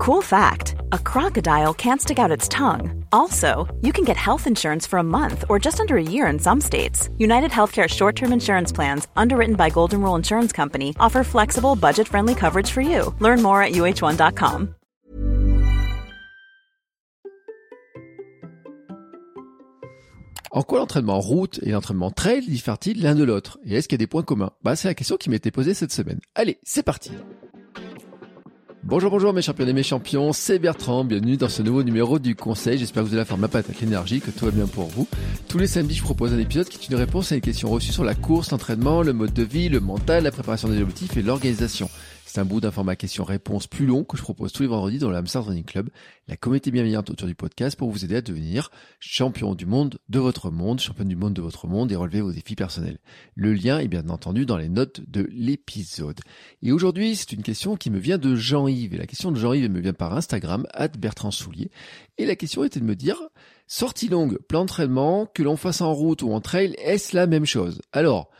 Cool fact a crocodile can't stick out its tongue. Also, you can get health insurance for a month or just under a year in some states. United Healthcare short term insurance plans, underwritten by Golden Rule Insurance Company, offer flexible, budget friendly coverage for you. Learn more at uh1.com. En quoi l'entraînement route et l'entraînement trail diffèrent-ils l'un de l'autre Et est-ce qu'il y a des points communs Bah, c'est la question qui m'était posée cette semaine. Allez, c'est parti Bonjour, bonjour mes champions et mes champions, c'est Bertrand, bienvenue dans ce nouveau numéro du conseil, j'espère que vous allez faire ma patate l'énergie, que tout va bien pour vous. Tous les samedis je propose un épisode qui est une réponse à une question reçue sur la course, l'entraînement, le mode de vie, le mental, la préparation des objectifs et l'organisation. C'est un bout d'un format question-réponse plus long que je propose tous les vendredis dans le Running Club, la communauté bienveillante autour du podcast pour vous aider à devenir champion du monde de votre monde, champion du monde de votre monde et relever vos défis personnels. Le lien est bien entendu dans les notes de l'épisode. Et aujourd'hui, c'est une question qui me vient de Jean-Yves. Et la question de Jean-Yves me vient par Instagram, at Bertrand Soulier. Et la question était de me dire, sortie longue, plan d'entraînement, que l'on fasse en route ou en trail, est-ce la même chose? Alors,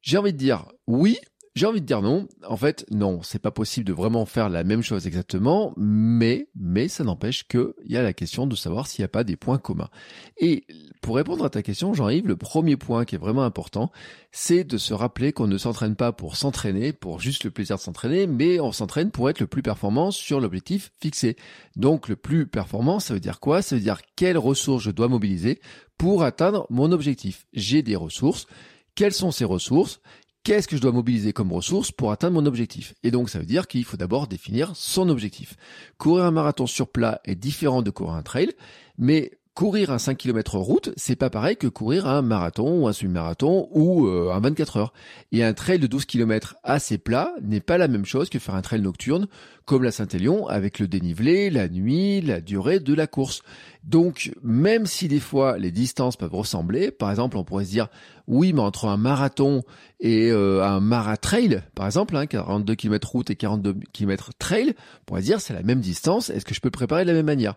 j'ai envie de dire oui, j'ai envie de dire non. En fait, non, c'est pas possible de vraiment faire la même chose exactement, mais, mais ça n'empêche qu'il y a la question de savoir s'il n'y a pas des points communs. Et pour répondre à ta question, Jean-Yves, le premier point qui est vraiment important, c'est de se rappeler qu'on ne s'entraîne pas pour s'entraîner, pour juste le plaisir de s'entraîner, mais on s'entraîne pour être le plus performant sur l'objectif fixé. Donc, le plus performant, ça veut dire quoi? Ça veut dire quelles ressources je dois mobiliser pour atteindre mon objectif. J'ai des ressources. Quelles sont ces ressources? Qu'est-ce que je dois mobiliser comme ressources pour atteindre mon objectif? Et donc ça veut dire qu'il faut d'abord définir son objectif. Courir un marathon sur plat est différent de courir un trail, mais courir un 5 km route, c'est pas pareil que courir un marathon ou un semi-marathon ou euh, un 24 heures. Et un trail de 12 km assez plat n'est pas la même chose que faire un trail nocturne comme la Saint-Élion avec le dénivelé, la nuit, la durée de la course. Donc, même si des fois les distances peuvent ressembler, par exemple, on pourrait se dire, oui, mais entre un marathon et euh, un maratrail, par exemple, hein, 42 km route et 42 km trail, on pourrait se dire c'est la même distance, est-ce que je peux préparer de la même manière?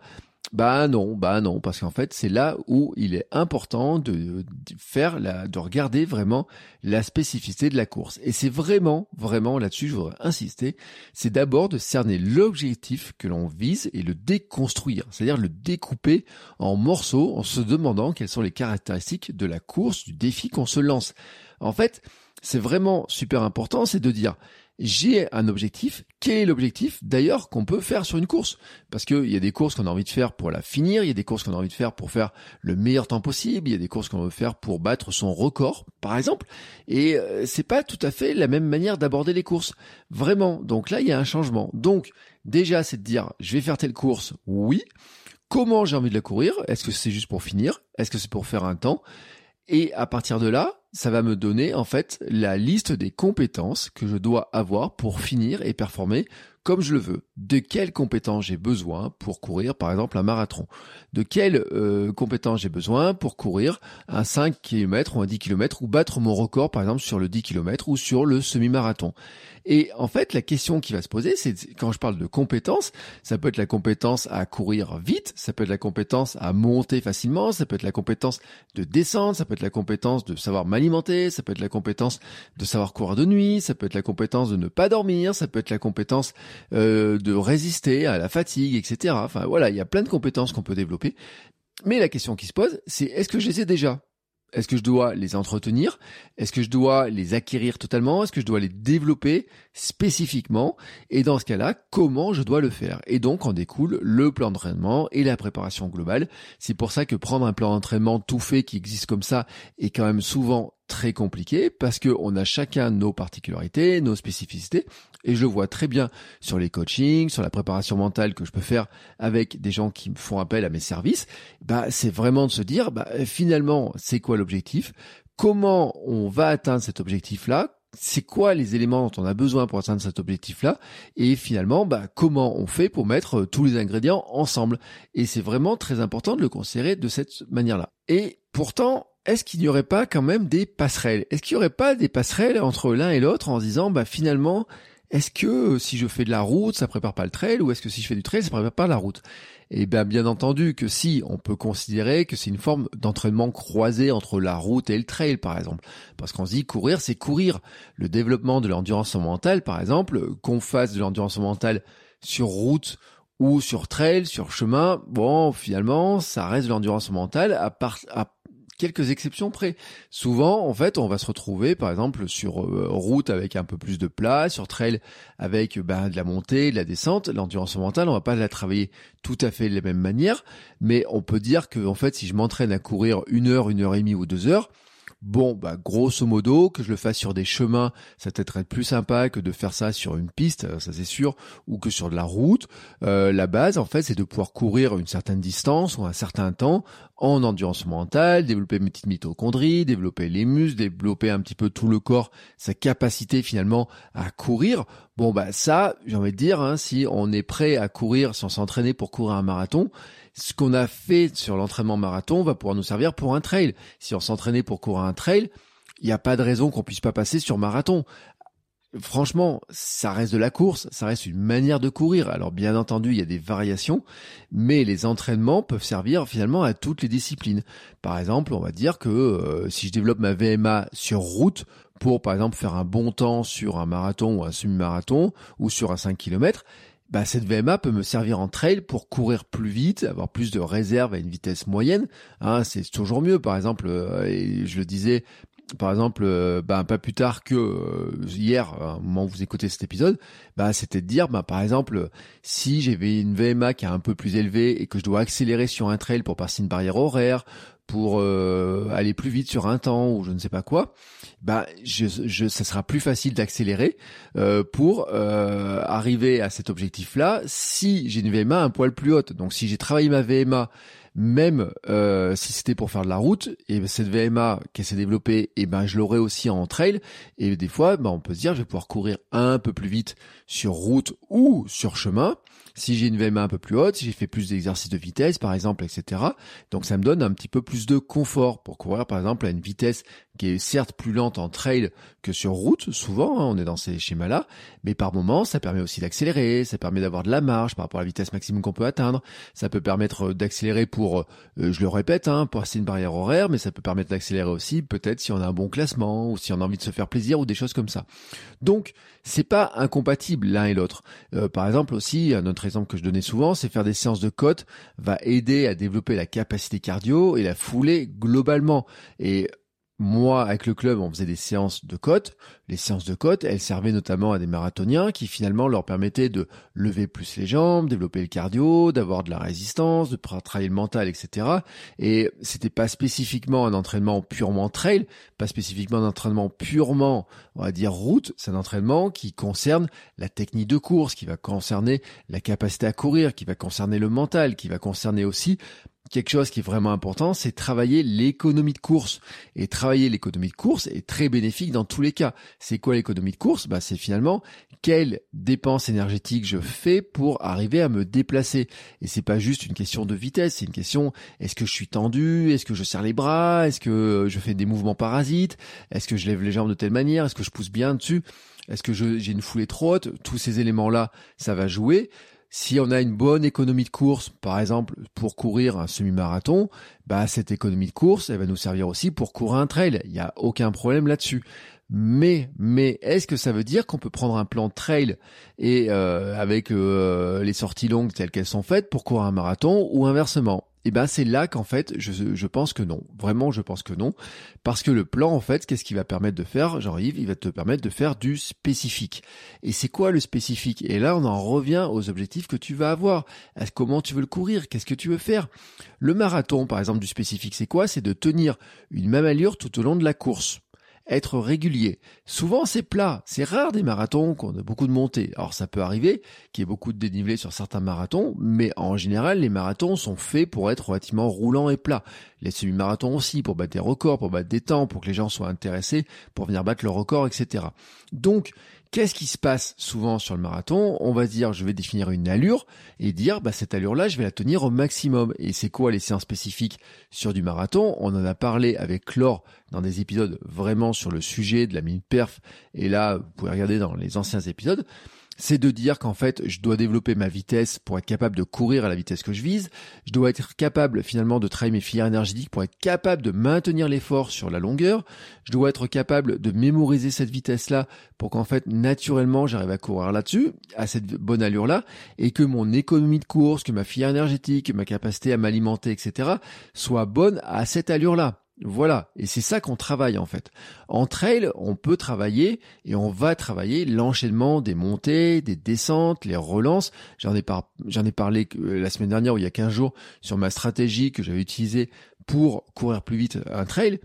Bah non, bah non, parce qu'en fait c'est là où il est important de, faire la, de regarder vraiment la spécificité de la course. Et c'est vraiment, vraiment là-dessus, je voudrais insister, c'est d'abord de cerner l'objectif que l'on vise et le déconstruire, c'est-à-dire le découper en morceaux en se demandant quelles sont les caractéristiques de la course, du défi qu'on se lance. En fait, c'est vraiment super important, c'est de dire j'ai un objectif. Quel est l'objectif d'ailleurs qu'on peut faire sur une course? Parce qu'il y a des courses qu'on a envie de faire pour la finir, il y a des courses qu'on a envie de faire pour faire le meilleur temps possible, il y a des courses qu'on veut faire pour battre son record, par exemple. Et euh, c'est pas tout à fait la même manière d'aborder les courses, vraiment. Donc là, il y a un changement. Donc déjà, c'est de dire, je vais faire telle course, oui. Comment j'ai envie de la courir? Est-ce que c'est juste pour finir? Est-ce que c'est pour faire un temps? Et à partir de là, ça va me donner en fait la liste des compétences que je dois avoir pour finir et performer comme je le veux. De quelles compétences j'ai besoin pour courir par exemple un marathon De quelles euh, compétences j'ai besoin pour courir un 5 km ou un 10 km ou battre mon record par exemple sur le 10 km ou sur le semi-marathon. Et en fait, la question qui va se poser, c'est quand je parle de compétences, ça peut être la compétence à courir vite, ça peut être la compétence à monter facilement, ça peut être la compétence de descendre, ça peut être la compétence de savoir m'alimenter, ça peut être la compétence de savoir courir de nuit, ça peut être la compétence de ne pas dormir, ça peut être la compétence euh, de résister à la fatigue, etc. Enfin voilà, il y a plein de compétences qu'on peut développer. Mais la question qui se pose, c'est est-ce que je les ai déjà? Est-ce que je dois les entretenir? Est-ce que je dois les acquérir totalement? Est-ce que je dois les développer spécifiquement? Et dans ce cas-là, comment je dois le faire? Et donc en découle le plan d'entraînement et la préparation globale. C'est pour ça que prendre un plan d'entraînement tout fait qui existe comme ça est quand même souvent très compliqué parce que on a chacun nos particularités, nos spécificités et je vois très bien sur les coachings, sur la préparation mentale que je peux faire avec des gens qui me font appel à mes services. Bah, c'est vraiment de se dire, bah, finalement, c'est quoi l'objectif? Comment on va atteindre cet objectif-là? c'est quoi les éléments dont on a besoin pour atteindre cet objectif-là? Et finalement bah, comment on fait pour mettre tous les ingrédients ensemble? Et c'est vraiment très important de le considérer de cette manière-là. Et pourtant, est-ce qu'il n'y aurait pas quand même des passerelles? Est-ce qu'il n'y aurait pas des passerelles entre l'un et l'autre en se disant, bah finalement, est-ce que euh, si je fais de la route, ça prépare pas le trail, ou est-ce que si je fais du trail, ça prépare pas la route? Eh bien, bien entendu que si, on peut considérer que c'est une forme d'entraînement croisé entre la route et le trail, par exemple. Parce qu'on se dit, courir, c'est courir. Le développement de l'endurance mentale, par exemple, qu'on fasse de l'endurance mentale sur route ou sur trail, sur chemin, bon, finalement, ça reste de l'endurance mentale à part, à quelques exceptions près. Souvent, en fait, on va se retrouver, par exemple, sur euh, route avec un peu plus de place, sur trail avec ben, de la montée, de la descente. L'endurance mentale, on va pas la travailler tout à fait de la même manière, mais on peut dire que, en fait, si je m'entraîne à courir une heure, une heure et demie ou deux heures, Bon, bah grosso modo, que je le fasse sur des chemins, ça peut être plus sympa que de faire ça sur une piste, euh, ça c'est sûr, ou que sur de la route. Euh, la base, en fait, c'est de pouvoir courir une certaine distance ou un certain temps en endurance mentale, développer une petite mitochondrie, développer les muscles, développer un petit peu tout le corps, sa capacité finalement à courir. Bon, bah ça, j'ai envie de dire, hein, si on est prêt à courir, on s'entraîner pour courir un marathon, ce qu'on a fait sur l'entraînement marathon va pouvoir nous servir pour un trail. Si on s'entraînait pour courir un trail, il n'y a pas de raison qu'on puisse pas passer sur marathon. Franchement, ça reste de la course, ça reste une manière de courir. Alors bien entendu, il y a des variations, mais les entraînements peuvent servir finalement à toutes les disciplines. Par exemple, on va dire que euh, si je développe ma VMA sur route pour par exemple faire un bon temps sur un marathon ou un semi-marathon ou sur un 5 km, bah, cette VMA peut me servir en trail pour courir plus vite, avoir plus de réserve à une vitesse moyenne. Hein, c'est toujours mieux. Par exemple, euh, et je le disais, par exemple, euh, bah, pas plus tard que euh, hier, au moment où vous écoutez cet épisode, bah, c'était de dire, bah, par exemple, si j'avais une VMA qui est un peu plus élevée et que je dois accélérer sur un trail pour passer une barrière horaire, pour aller plus vite sur un temps ou je ne sais pas quoi, bah je, je ça sera plus facile d'accélérer euh, pour euh, arriver à cet objectif-là si j'ai une VMA un poil plus haute. Donc si j'ai travaillé ma VMA même euh, si c'était pour faire de la route, et cette VMA qui s'est développée, et ben je l'aurai aussi en trail. Et des fois, ben, on peut se dire, je vais pouvoir courir un peu plus vite sur route ou sur chemin si j'ai une VMA un peu plus haute, si j'ai fait plus d'exercices de vitesse, par exemple, etc. Donc ça me donne un petit peu plus de confort pour courir, par exemple, à une vitesse qui est certes plus lente en trail que sur route, souvent, hein, on est dans ces schémas-là, mais par moment, ça permet aussi d'accélérer, ça permet d'avoir de la marge par rapport à la vitesse maximum qu'on peut atteindre, ça peut permettre d'accélérer pour, euh, je le répète, hein, pour passer une barrière horaire, mais ça peut permettre d'accélérer aussi, peut-être si on a un bon classement, ou si on a envie de se faire plaisir, ou des choses comme ça. Donc, c'est pas incompatible l'un et l'autre. Euh, par exemple aussi, un autre exemple que je donnais souvent, c'est faire des séances de côte va aider à développer la capacité cardio et la foulée globalement. Et moi, avec le club, on faisait des séances de côte. Les séances de côte, elles servaient notamment à des marathoniens qui finalement leur permettaient de lever plus les jambes, développer le cardio, d'avoir de la résistance, de travailler le mental, etc. Et c'était pas spécifiquement un entraînement purement trail, pas spécifiquement un entraînement purement, on va dire route. C'est un entraînement qui concerne la technique de course, qui va concerner la capacité à courir, qui va concerner le mental, qui va concerner aussi quelque chose qui est vraiment important, c'est travailler l'économie de course. Et travailler l'économie de course est très bénéfique dans tous les cas. C'est quoi l'économie de course? Bah, C'est finalement quelle dépense énergétique je fais pour arriver à me déplacer? Et c'est pas juste une question de vitesse, c'est une question est-ce que je suis tendu, est-ce que je serre les bras, est-ce que je fais des mouvements parasites, est-ce que je lève les jambes de telle manière, est-ce que je pousse bien dessus, est-ce que j'ai une foulée trop haute, tous ces éléments-là, ça va jouer. Si on a une bonne économie de course, par exemple pour courir un semi-marathon, bah cette économie de course, elle va nous servir aussi pour courir un trail. Il n'y a aucun problème là-dessus. Mais, mais est-ce que ça veut dire qu'on peut prendre un plan trail et euh, avec euh, les sorties longues telles qu'elles sont faites pour courir un marathon ou inversement? Eh ben c'est là qu'en fait je, je pense que non. Vraiment je pense que non. Parce que le plan en fait, qu'est-ce qu'il va permettre de faire, Jean-Yves Il va te permettre de faire du spécifique. Et c'est quoi le spécifique? Et là on en revient aux objectifs que tu vas avoir. Comment tu veux le courir? Qu'est-ce que tu veux faire? Le marathon par exemple du spécifique c'est quoi? C'est de tenir une même allure tout au long de la course être régulier. Souvent c'est plat, c'est rare des marathons qu'on a beaucoup de montées. Alors ça peut arriver qu'il y ait beaucoup de dénivelé sur certains marathons, mais en général les marathons sont faits pour être relativement roulants et plats. Les semi-marathons aussi, pour battre des records, pour battre des temps, pour que les gens soient intéressés, pour venir battre le record, etc. Donc Qu'est-ce qui se passe souvent sur le marathon? On va dire, je vais définir une allure et dire, bah, cette allure-là, je vais la tenir au maximum. Et c'est quoi les séances spécifiques sur du marathon? On en a parlé avec Laure dans des épisodes vraiment sur le sujet de la minute perf. Et là, vous pouvez regarder dans les anciens épisodes c'est de dire qu'en fait, je dois développer ma vitesse pour être capable de courir à la vitesse que je vise. Je dois être capable finalement de travailler mes filières énergétiques pour être capable de maintenir l'effort sur la longueur. Je dois être capable de mémoriser cette vitesse-là pour qu'en fait, naturellement, j'arrive à courir là-dessus, à cette bonne allure-là, et que mon économie de course, que ma filière énergétique, ma capacité à m'alimenter, etc., soit bonne à cette allure-là. Voilà, et c'est ça qu'on travaille en fait. En trail, on peut travailler et on va travailler l'enchaînement des montées, des descentes, les relances. J'en ai, parlé euh, la semaine dernière ou il y a 15 jours sur ma stratégie que j'avais utilisée pour courir plus vite un trail.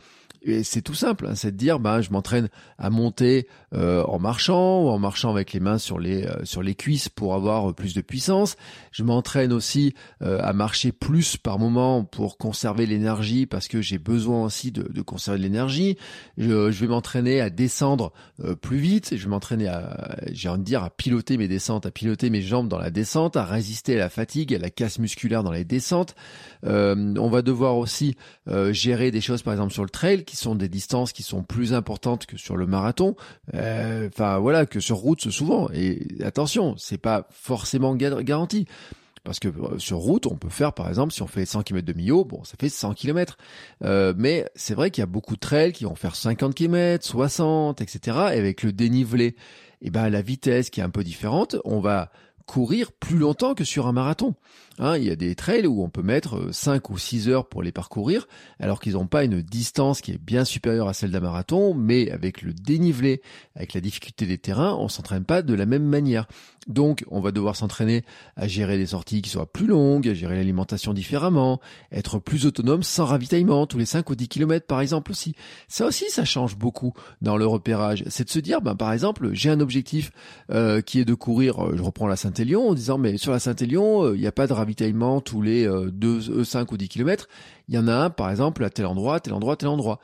Et c'est tout simple, hein, c'est de dire, bah, je m'entraîne à monter euh, en marchant ou en marchant avec les mains sur les euh, sur les cuisses pour avoir plus de puissance. Je m'entraîne aussi euh, à marcher plus par moment pour conserver l'énergie parce que j'ai besoin aussi de, de conserver de l'énergie. Je, je, vais m'entraîner à descendre plus vite. Je vais m'entraîner à, j'ai envie de dire, à piloter mes descentes, à piloter mes jambes dans la descente, à résister à la fatigue, à la casse musculaire dans les descentes. on va devoir aussi gérer des choses, par exemple sur le trail sont des distances qui sont plus importantes que sur le marathon, euh, enfin voilà, que sur route souvent. Et attention, c'est pas forcément garanti. Parce que euh, sur route, on peut faire, par exemple, si on fait 100 km de Millau, bon, ça fait 100 km. Euh, mais c'est vrai qu'il y a beaucoup de trails qui vont faire 50 km, 60, etc. Et avec le dénivelé, et eh ben la vitesse qui est un peu différente, on va courir plus longtemps que sur un marathon. Hein, il y a des trails où on peut mettre 5 euh, ou 6 heures pour les parcourir, alors qu'ils n'ont pas une distance qui est bien supérieure à celle d'un marathon, mais avec le dénivelé, avec la difficulté des terrains, on s'entraîne pas de la même manière. Donc, on va devoir s'entraîner à gérer des sorties qui soient plus longues, à gérer l'alimentation différemment, être plus autonome sans ravitaillement, tous les 5 ou 10 km par exemple aussi. Ça aussi, ça change beaucoup dans le repérage. C'est de se dire, ben, par exemple, j'ai un objectif euh, qui est de courir, euh, je reprends la Saint-Élion, en disant, mais sur la Saint-Élion, il n'y a pas de ravitaillement tous les 2, 5 ou 10 km. Il y en a un, par exemple, à tel endroit, tel endroit, tel endroit.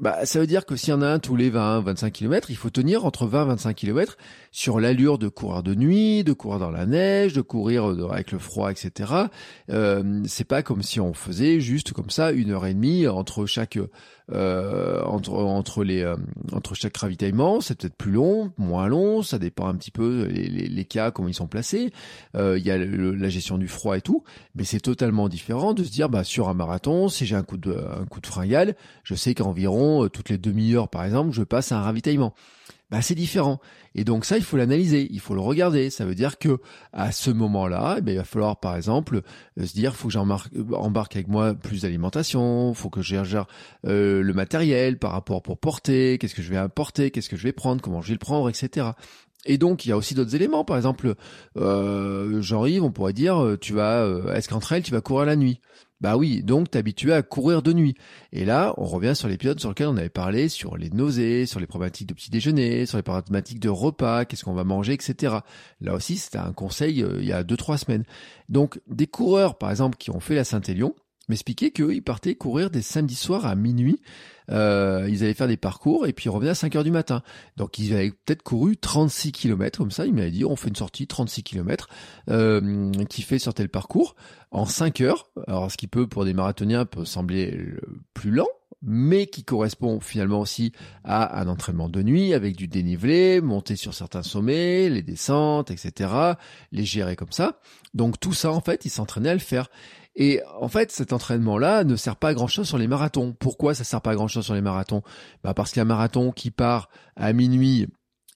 Bah, ça veut dire que s'il y en a un tous les 20, 25 km, il faut tenir entre 20 et 25 km sur l'allure de courir de nuit, de courir dans la neige, de courir avec le froid, etc. Euh, c'est pas comme si on faisait juste comme ça une heure et demie entre chaque euh, entre entre les euh, entre chaque ravitaillement, c'est peut-être plus long, moins long, ça dépend un petit peu les, les, les cas comment ils sont placés. Euh, il y a la gestion du froid et tout, mais c'est totalement différent de se dire bah sur un marathon, si j'ai un coup de un coup de fringale, je sais qu'environ euh, toutes les demi-heures par exemple, je passe à un ravitaillement bah c'est différent. Et donc ça, il faut l'analyser, il faut le regarder. Ça veut dire que à ce moment-là, eh ben, il va falloir par exemple euh, se dire, faut que j'embarque avec moi plus d'alimentation, faut que je gère euh, le matériel par rapport pour porter, qu'est-ce que je vais apporter, qu'est-ce que je vais prendre, comment je vais le prendre, etc. Et donc il y a aussi d'autres éléments, par exemple, euh, Jean-Yves, on pourrait dire, euh, tu vas, est-ce qu'entre elles, tu vas courir la nuit? Bah oui, donc t'es à courir de nuit. Et là, on revient sur l'épisode sur lequel on avait parlé sur les nausées, sur les problématiques de petit déjeuner, sur les problématiques de repas, qu'est-ce qu'on va manger, etc. Là aussi, c'était un conseil euh, il y a deux trois semaines. Donc, des coureurs, par exemple, qui ont fait la Saint-Élion, m'expliquaient qu'ils partaient courir des samedis soirs à minuit euh, ils allaient faire des parcours et puis ils revenaient à 5 heures du matin. Donc ils avaient peut-être couru 36 km comme ça. Il m'avait dit on fait une sortie 36 km euh, qui fait sur tel parcours en 5 heures. Alors ce qui peut pour des marathoniens peut sembler plus lent, mais qui correspond finalement aussi à un entraînement de nuit avec du dénivelé, monter sur certains sommets, les descentes, etc., les gérer comme ça. Donc tout ça, en fait, il s'entraînait à le faire. Et en fait, cet entraînement-là ne sert pas à grand-chose sur les marathons. Pourquoi ça sert pas à grand-chose sur les marathons? Bah Parce qu'un marathon qui part à minuit,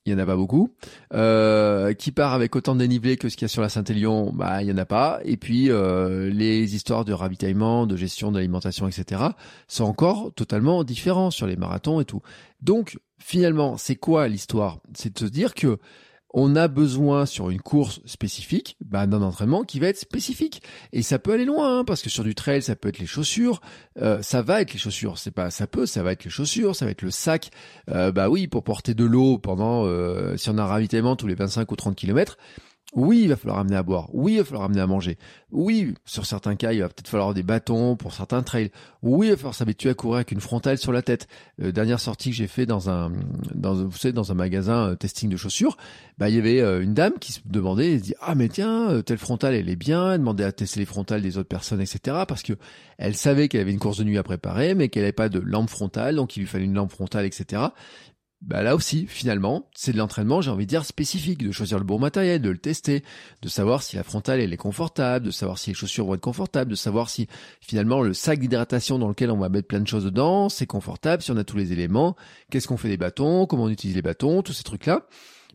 il y en a pas beaucoup. Euh, qui part avec autant de dénivelé que ce qu'il y a sur la Saint-Élion, bah il y en a pas. Et puis euh, les histoires de ravitaillement, de gestion d'alimentation, etc. sont encore totalement différents sur les marathons et tout. Donc finalement, c'est quoi l'histoire? C'est de se dire que on a besoin sur une course spécifique bah, d'un entraînement qui va être spécifique. Et ça peut aller loin hein, parce que sur du trail ça peut être les chaussures. Euh, ça va être les chaussures. C'est pas ça peut ça va être les chaussures ça va être le sac. Euh, bah oui pour porter de l'eau pendant euh, si on a un ravitaillement tous les 25 ou 30 kilomètres oui, il va falloir amener à boire. Oui, il va falloir amener à manger. Oui, sur certains cas, il va peut-être falloir des bâtons pour certains trails. Oui, il va falloir s'habituer à courir avec une frontale sur la tête. Euh, dernière sortie que j'ai fait dans un, dans, vous savez, dans un magasin euh, testing de chaussures, bah, il y avait euh, une dame qui se demandait, elle dit, ah, mais tiens, euh, telle frontale, elle est bien. Elle demandait à tester les frontales des autres personnes, etc. Parce que elle savait qu'elle avait une course de nuit à préparer, mais qu'elle n'avait pas de lampe frontale, donc il lui fallait une lampe frontale, etc. bah là aussi, finalement, c'est de l'entraînement, j'ai envie de dire, spécifique, de choisir le bon matériel, de le tester, de savoir si la frontale elle est confortable, de savoir si les chaussures vont être confortables, de savoir si finalement le sac d'hydratation dans lequel on va mettre plein de choses dedans, c'est confortable, si on a tous les éléments, qu'est-ce qu'on fait des bâtons, comment on utilise les bâtons, tous ces trucs-là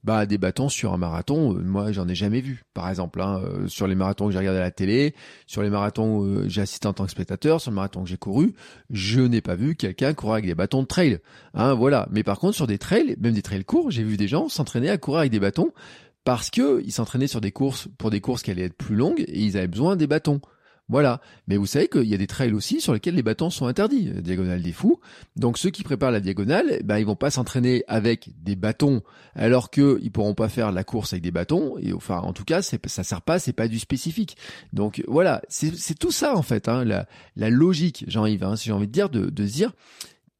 bah des bâtons sur un marathon, euh, moi j'en ai jamais vu. Par exemple, hein, euh, sur les marathons que j'ai regardé à la télé, sur les marathons où euh, j'ai assisté en tant que spectateur, sur le marathon que j'ai couru, je n'ai pas vu quelqu'un courir avec des bâtons de trail. Hein, voilà. Mais par contre, sur des trails, même des trails courts, j'ai vu des gens s'entraîner à courir avec des bâtons parce que ils s'entraînaient sur des courses pour des courses qui allaient être plus longues et ils avaient besoin des bâtons. Voilà. Mais vous savez qu'il y a des trails aussi sur lesquels les bâtons sont interdits. Diagonale des fous. Donc ceux qui préparent la diagonale, ben ils vont pas s'entraîner avec des bâtons, alors que ils pourront pas faire la course avec des bâtons. Et enfin, en tout cas, ça sert pas, c'est pas du spécifique. Donc voilà, c'est, tout ça en fait, hein, la, logique, Jean-Yves, hein, si j'ai envie de dire, de, dire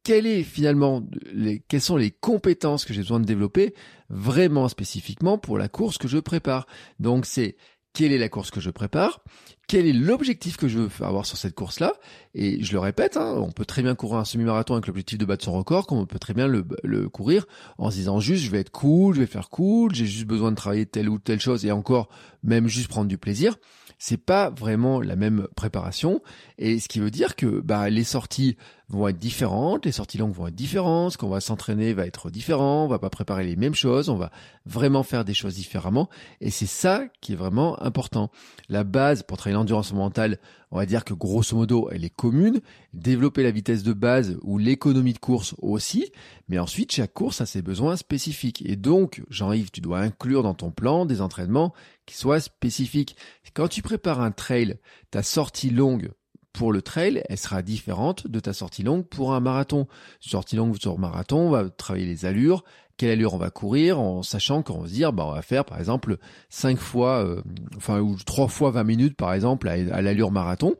quelle est finalement les, quelles sont les compétences que j'ai besoin de développer vraiment spécifiquement pour la course que je prépare. Donc c'est quelle est la course que je prépare, quel est l'objectif que je veux avoir sur cette course-là. Et je le répète, hein, on peut très bien courir un semi-marathon avec l'objectif de battre son record, comme on peut très bien le, courir en se disant juste je vais être cool, je vais faire cool, j'ai juste besoin de travailler telle ou telle chose et encore même juste prendre du plaisir c'est pas vraiment la même préparation. Et ce qui veut dire que bah, les sorties vont être différentes, les sorties longues vont être différentes, ce qu'on va s'entraîner va être différent, on va pas préparer les mêmes choses, on va vraiment faire des choses différemment. Et c'est ça qui est vraiment important. La base pour travailler l'endurance mentale, on va dire que grosso modo, elle est commune. Développer la vitesse de base ou l'économie de course aussi. Mais ensuite, chaque course a ses besoins spécifiques. Et donc, Jean-Yves, tu dois inclure dans ton plan des entraînements qui soient spécifiques. Quand tu prépares un trail, ta sortie longue pour le trail, elle sera différente de ta sortie longue pour un marathon. Sortie longue sur marathon, on va travailler les allures, quelle allure on va courir, en sachant qu'on va se dire, bah, on va faire par exemple 5 fois, euh, enfin ou 3 fois 20 minutes par exemple à, l'allure marathon.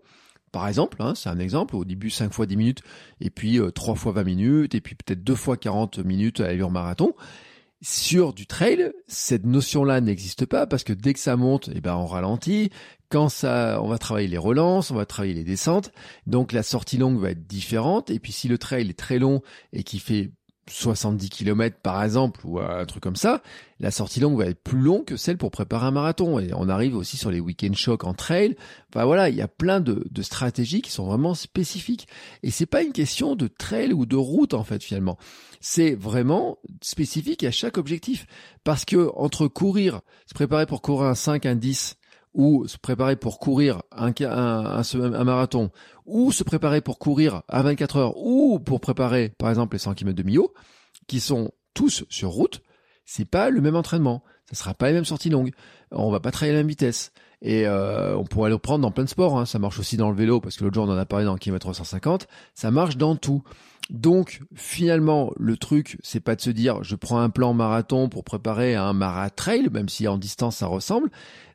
Par exemple, hein, c'est un exemple, au début 5 fois 10 minutes, et puis euh, 3 fois 20 minutes, et puis peut-être 2 fois 40 minutes à l'allure marathon. Sur du trail, cette notion-là n'existe pas parce que dès que ça monte, eh ben on ralentit. Quand ça, on va travailler les relances, on va travailler les descentes. Donc la sortie longue va être différente. Et puis si le trail est très long et qui fait 70 km par exemple ou un truc comme ça, la sortie longue va être plus longue que celle pour préparer un marathon. Et on arrive aussi sur les week-end shocks en trail. Enfin voilà, il y a plein de, de stratégies qui sont vraiment spécifiques. Et c'est pas une question de trail ou de route en fait finalement. C'est vraiment spécifique à chaque objectif. Parce que entre courir, se préparer pour courir un 5, un 10, ou se préparer pour courir un, marathon, ou se préparer pour courir à 24 heures, ou pour préparer, par exemple, les 100 km de Millau, qui sont tous sur route, c'est pas le même entraînement. Ça sera pas les mêmes sorties longues. On va pas travailler à la même vitesse. Et euh, on pourrait le prendre dans plein de sports. Hein. Ça marche aussi dans le vélo, parce que l'autre jour on en a parlé dans le kilomètre 350. Ça marche dans tout. Donc finalement, le truc, c'est pas de se dire je prends un plan marathon pour préparer un maratrail, même si en distance ça ressemble.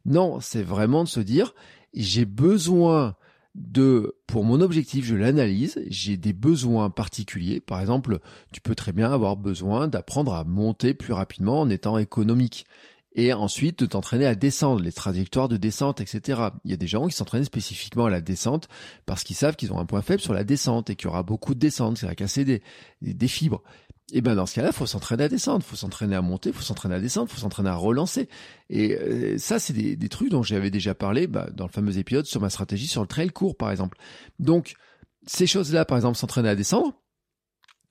Non, c'est vraiment de se dire j'ai besoin de, pour mon objectif, je l'analyse, j'ai des besoins particuliers. Par exemple, tu peux très bien avoir besoin d'apprendre à monter plus rapidement en étant économique et ensuite de t'entraîner à descendre, les trajectoires de descente, etc. Il y a des gens qui s'entraînent spécifiquement à la descente parce qu'ils savent qu'ils ont un point faible sur la descente et qu'il y aura beaucoup de descente, ça va casser des, des, fibres. Et ben dans ce cas-là, faut s'entraîner à descendre, faut s'entraîner à monter, faut s'entraîner à descendre, faut s'entraîner à relancer. Et euh, ça, c'est des, des, trucs dont j'avais déjà parlé bah, dans le fameux épisode sur ma stratégie sur le trail court, par exemple. Donc ces choses-là, par exemple, s'entraîner à descendre,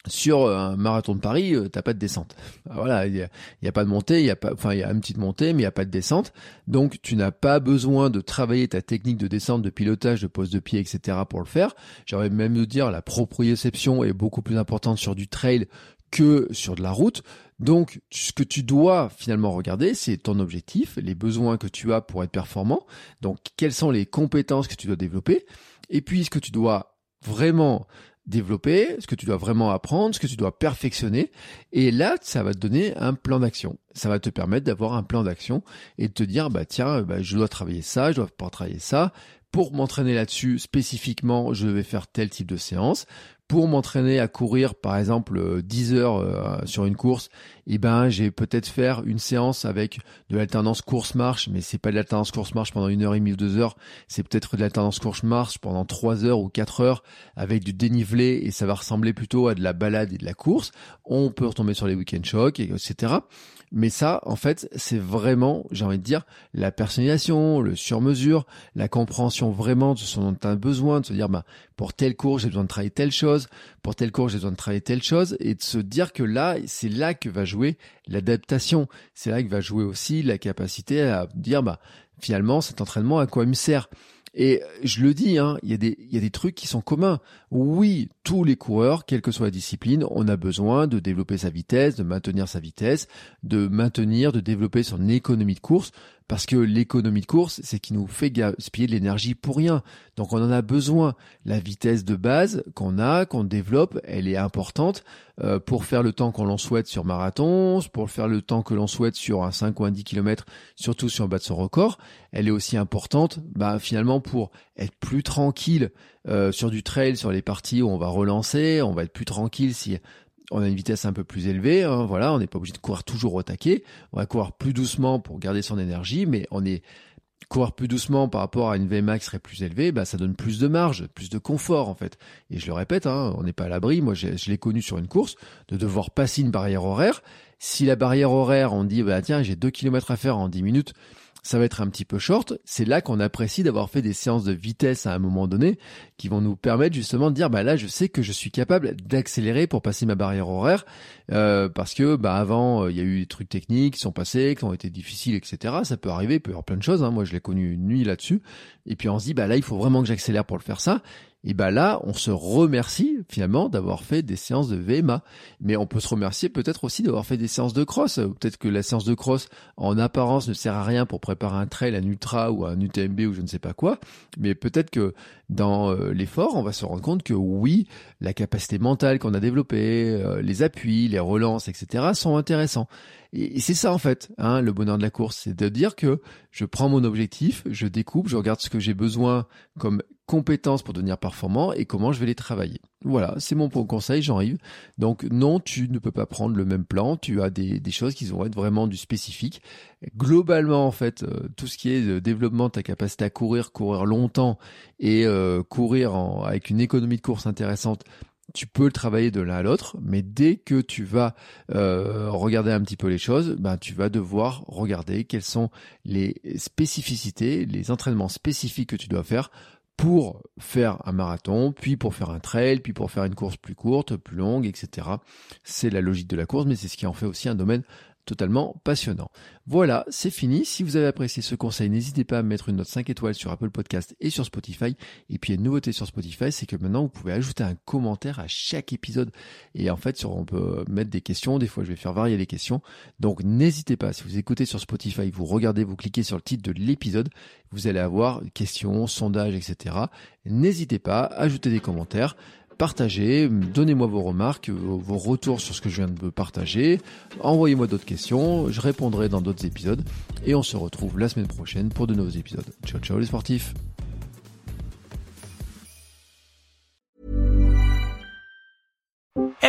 sur euh, un marathon de Paris, euh, t'as pas de descente. Ah, voilà, il y a, pas de montée, il y a pas, enfin il y a une petite montée, mais il y a pas de descente. Donc tu n'as pas besoin de travailler ta technique de descente, de pilotage, de pose de pied, etc. pour le faire. J'aurais même de dire la proprioception est beaucoup plus importante sur du trail que sur de la route. Donc ce que tu dois finalement regarder, c'est ton objectif, les besoins que tu as pour être performant. Donc quelles sont les compétences que tu dois développer, et puis ce que tu dois vraiment développer, ce que tu dois vraiment apprendre, ce que tu dois perfectionner. Et là, ça va te donner un plan d'action. Ça va te permettre d'avoir un plan d'action et de te dire, bah tiens, bah, je dois travailler ça, je dois pas travailler ça. Pour m'entraîner là-dessus spécifiquement, je vais faire tel type de séance. Pour m'entraîner à courir par exemple 10 heures sur une course, eh ben j'ai peut-être faire une séance avec de l'alternance course-marche, mais c'est pas de l'alternance course-marche pendant une heure et demie ou deux heures, c'est peut-être de l'alternance course-marche pendant trois heures ou quatre heures avec du dénivelé et ça va ressembler plutôt à de la balade et de la course. On peut retomber sur les week-end shocks, etc. Mais ça, en fait, c'est vraiment, j'ai envie de dire, la personnalisation, le sur-mesure, la compréhension vraiment de ce dont tu as besoin, de se dire, bah, pour telle course, j'ai besoin de travailler telle chose, pour telle course, j'ai besoin de travailler telle chose, et de se dire que là, c'est là que va jouer l'adaptation. C'est là que va jouer aussi la capacité à dire, bah, finalement, cet entraînement, à quoi il me sert? Et je le dis, hein, il y a des trucs qui sont communs. Oui, tous les coureurs, quelle que soit la discipline, on a besoin de développer sa vitesse, de maintenir sa vitesse, de maintenir, de développer son économie de course. Parce que l'économie de course, c'est qui nous fait gaspiller de l'énergie pour rien. Donc on en a besoin. La vitesse de base qu'on a, qu'on développe, elle est importante euh, pour faire le temps qu'on l'on souhaite sur marathon, pour faire le temps que l'on souhaite sur un 5 ou un 10 km, surtout si on bat son record. Elle est aussi importante bah, finalement pour être plus tranquille euh, sur du trail, sur les parties où on va relancer, on va être plus tranquille si on a une vitesse un peu plus élevée, hein, voilà, on n'est pas obligé de courir toujours au taquet, on va courir plus doucement pour garder son énergie, mais on est courir plus doucement par rapport à une VMA qui serait plus élevée, bah ça donne plus de marge, plus de confort en fait. Et je le répète, hein, on n'est pas à l'abri. Moi, je l'ai connu sur une course de devoir passer une barrière horaire. Si la barrière horaire, on dit bah tiens, j'ai deux kilomètres à faire en 10 minutes, ça va être un petit peu short. C'est là qu'on apprécie d'avoir fait des séances de vitesse à un moment donné qui vont nous permettre justement de dire bah là je sais que je suis capable d'accélérer pour passer ma barrière horaire euh, parce que bah avant euh, il y a eu des trucs techniques qui sont passés qui ont été difficiles etc. Ça peut arriver, il peut y avoir plein de choses. Hein. Moi je l'ai connu une nuit là-dessus et puis on se dit bah là il faut vraiment que j'accélère pour le faire ça et ben là, on se remercie finalement d'avoir fait des séances de VMA. Mais on peut se remercier peut-être aussi d'avoir fait des séances de cross. Peut-être que la séance de cross, en apparence, ne sert à rien pour préparer un trail, un ultra ou un UTMB ou je ne sais pas quoi. Mais peut-être que dans euh, l'effort, on va se rendre compte que oui, la capacité mentale qu'on a développée, euh, les appuis, les relances, etc. sont intéressants. Et, c'est ça en fait, hein, le bonheur de la course, c'est de dire que je prends mon objectif, je découpe, je regarde ce que j'ai besoin comme compétences pour devenir performant et comment je vais les travailler. Voilà, c'est mon conseil, Jean-Yves. Donc non, tu ne peux pas prendre le même plan, tu as des, choses qui vont être vraiment du spécifique. Globalement, en fait, euh, tout ce qui est de développement de ta capacité à courir, courir longtemps et euh, courir avec une économie de course intéressante, tu peux le travailler de l'un à l'autre, mais dès que tu vas euh, regarder un petit peu les choses, ben tu vas devoir regarder quelles sont les spécificités, les entraînements spécifiques que tu dois faire pour faire un marathon, puis pour faire un trail, puis pour faire une course plus courte, plus longue, etc. C'est la logique de la course, mais c'est ce qui en fait aussi un domaine totalement passionnant. Voilà, c'est fini. Si vous avez apprécié ce conseil, n'hésitez pas à mettre une note 5 étoiles sur Apple Podcast et sur Spotify. Et puis, une nouveauté sur Spotify, c'est que maintenant, vous pouvez ajouter un commentaire à chaque épisode. Et en fait, on peut mettre des questions. Des fois, je vais faire varier les questions. Donc, n'hésitez pas. Si vous écoutez sur Spotify, vous regardez, vous cliquez sur le titre de l'épisode, vous allez avoir questions, sondages, etc. N'hésitez pas, à ajouter des commentaires partagez, donnez-moi vos remarques, vos retours sur ce que je viens de partager, envoyez-moi d'autres questions, je répondrai dans d'autres épisodes. Et on se retrouve la semaine prochaine pour de nouveaux épisodes. Ciao ciao les sportifs